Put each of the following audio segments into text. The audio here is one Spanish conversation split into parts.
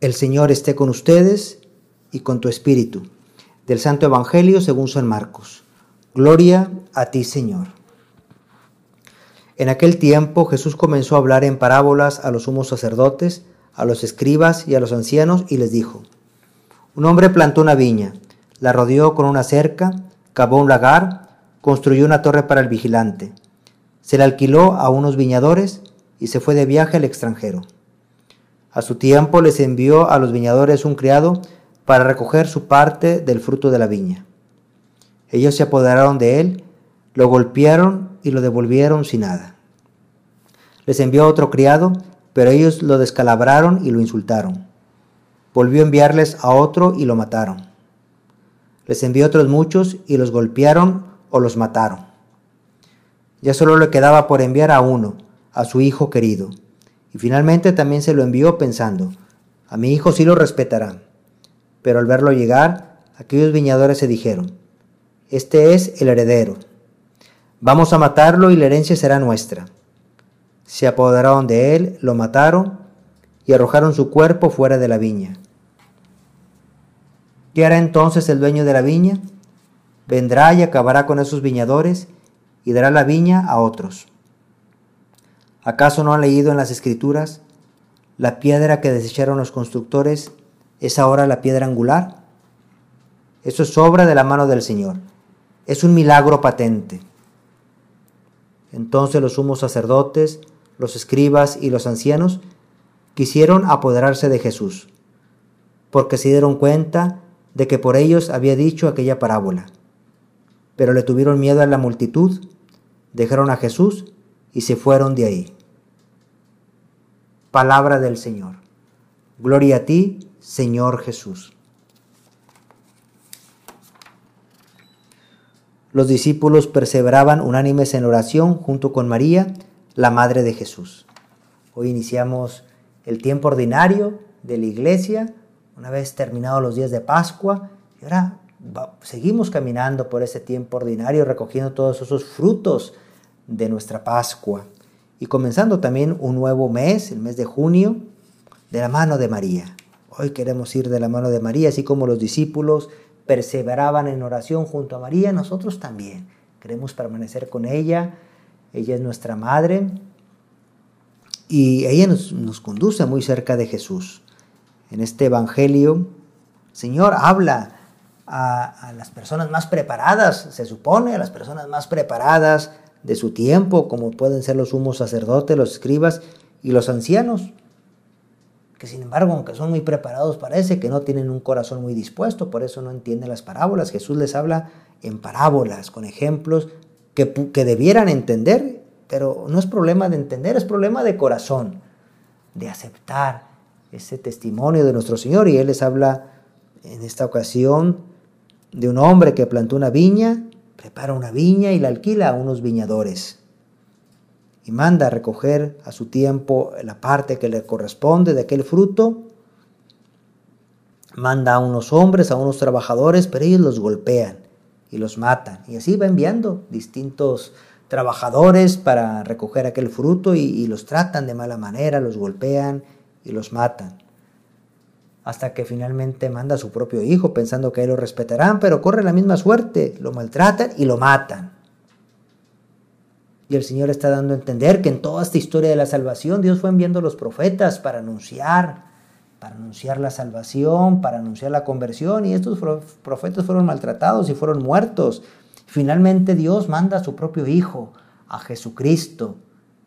El Señor esté con ustedes y con tu espíritu. Del Santo Evangelio según San Marcos. Gloria a ti, Señor. En aquel tiempo Jesús comenzó a hablar en parábolas a los sumos sacerdotes, a los escribas y a los ancianos y les dijo, Un hombre plantó una viña, la rodeó con una cerca, cavó un lagar, construyó una torre para el vigilante, se la alquiló a unos viñadores y se fue de viaje al extranjero. A su tiempo les envió a los viñadores un criado para recoger su parte del fruto de la viña. Ellos se apoderaron de él, lo golpearon y lo devolvieron sin nada. Les envió otro criado, pero ellos lo descalabraron y lo insultaron. Volvió a enviarles a otro y lo mataron. Les envió otros muchos y los golpearon o los mataron. Ya solo le quedaba por enviar a uno, a su hijo querido finalmente también se lo envió pensando, a mi hijo sí lo respetará. Pero al verlo llegar, aquellos viñadores se dijeron, este es el heredero. Vamos a matarlo y la herencia será nuestra. Se apoderaron de él, lo mataron y arrojaron su cuerpo fuera de la viña. ¿Qué hará entonces el dueño de la viña? Vendrá y acabará con esos viñadores y dará la viña a otros. ¿Acaso no han leído en las escrituras? La piedra que desecharon los constructores es ahora la piedra angular. Eso es obra de la mano del Señor. Es un milagro patente. Entonces los sumos sacerdotes, los escribas y los ancianos quisieron apoderarse de Jesús, porque se dieron cuenta de que por ellos había dicho aquella parábola. Pero le tuvieron miedo a la multitud, dejaron a Jesús y se fueron de ahí. Palabra del Señor. Gloria a ti, Señor Jesús. Los discípulos perseveraban unánimes en oración junto con María, la Madre de Jesús. Hoy iniciamos el tiempo ordinario de la iglesia, una vez terminados los días de Pascua, y ahora seguimos caminando por ese tiempo ordinario, recogiendo todos esos frutos de nuestra Pascua y comenzando también un nuevo mes, el mes de junio, de la mano de María. Hoy queremos ir de la mano de María, así como los discípulos perseveraban en oración junto a María, nosotros también queremos permanecer con ella. Ella es nuestra madre y ella nos, conduce muy cerca de Jesús. En este Evangelio, Señor habla a, a las personas más preparadas, se supone, a las personas más preparadas de su tiempo, como pueden ser los sumos sacerdotes, los escribas y los ancianos, que sin embargo, aunque son muy preparados, parece que no tienen un corazón muy dispuesto, por eso no entienden las parábolas. Jesús les habla en parábolas, con ejemplos que, que debieran entender, pero no es problema de entender, es problema de corazón, de aceptar ese testimonio de nuestro Señor. Y Él les habla en esta ocasión de un hombre que plantó una viña prepara una viña y la alquila a unos viñadores y manda a recoger a su tiempo la parte que le corresponde de aquel fruto. Manda a unos hombres, a unos trabajadores, pero ellos los golpean y los matan. Y así va enviando distintos trabajadores para recoger aquel fruto y, y los tratan de mala manera, los golpean y los matan hasta que finalmente manda a su propio hijo pensando que él lo respetarán, pero corre la misma suerte, lo maltratan y lo matan. Y el Señor está dando a entender que en toda esta historia de la salvación Dios fue enviando a los profetas para anunciar, para anunciar la salvación, para anunciar la conversión, y estos profetas fueron maltratados y fueron muertos. Finalmente Dios manda a su propio Hijo, a Jesucristo,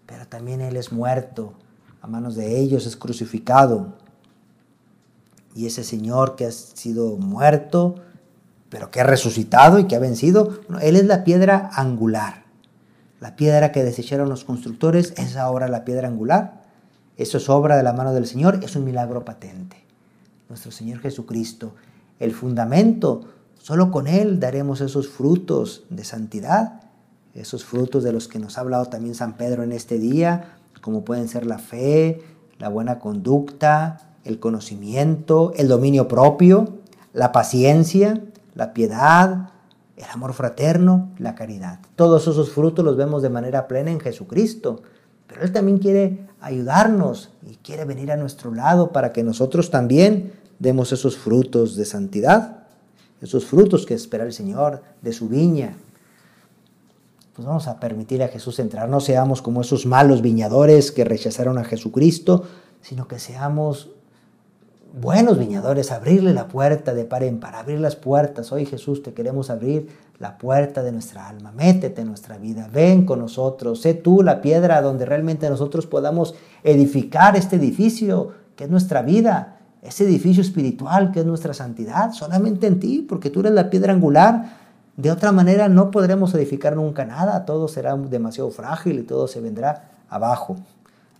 pero también Él es muerto, a manos de ellos es crucificado y ese Señor que ha sido muerto, pero que ha resucitado y que ha vencido, Él es la piedra angular. La piedra que desecharon los constructores es ahora la piedra angular. Eso es obra de la mano del Señor, es un milagro patente. Nuestro Señor Jesucristo, el fundamento, solo con Él daremos esos frutos de santidad, esos frutos de los que nos ha hablado también San Pedro en este día, como pueden ser la fe, la buena conducta, el conocimiento, el dominio propio, la paciencia, la piedad, el amor fraterno, la caridad. Todos esos frutos los vemos de manera plena en Jesucristo, pero Él también quiere ayudarnos y quiere venir a nuestro lado para que nosotros también demos esos frutos de santidad, esos frutos que espera el Señor de su viña. Pues vamos a permitir a Jesús entrar, no seamos como esos malos viñadores que rechazaron a Jesucristo, sino que seamos buenos viñadores, abrirle la puerta de par en par, abrir las puertas. Hoy Jesús te queremos abrir la puerta de nuestra alma, métete en nuestra vida, ven con nosotros, sé tú la piedra donde realmente nosotros podamos edificar este edificio que es nuestra vida, ese edificio espiritual que es nuestra santidad, solamente en ti, porque tú eres la piedra angular. De otra manera no podremos edificar nunca nada, todo será demasiado frágil y todo se vendrá abajo.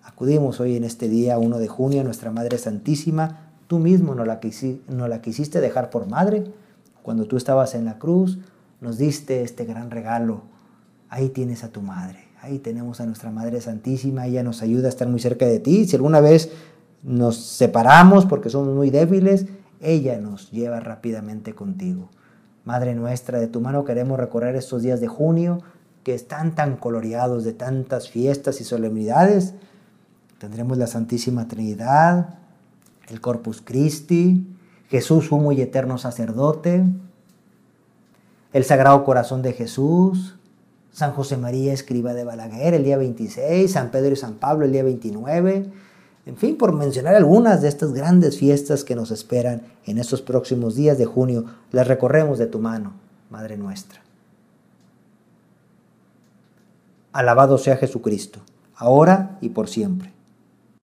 Acudimos hoy en este día 1 de junio a nuestra Madre Santísima, tú mismo nos la, nos la quisiste dejar por madre, cuando tú estabas en la cruz, nos diste este gran regalo. Ahí tienes a tu madre, ahí tenemos a nuestra Madre Santísima, ella nos ayuda a estar muy cerca de ti. Si alguna vez nos separamos porque somos muy débiles, ella nos lleva rápidamente contigo. Madre nuestra, de tu mano queremos recorrer estos días de junio que están tan coloreados de tantas fiestas y solemnidades. Tendremos la Santísima Trinidad, el Corpus Christi, Jesús, sumo y eterno sacerdote, el Sagrado Corazón de Jesús, San José María Escriba de Balaguer el día 26, San Pedro y San Pablo el día 29, en fin, por mencionar algunas de estas grandes fiestas que nos esperan en estos próximos días de junio, las recorremos de tu mano, Madre nuestra. Alabado sea Jesucristo, ahora y por siempre.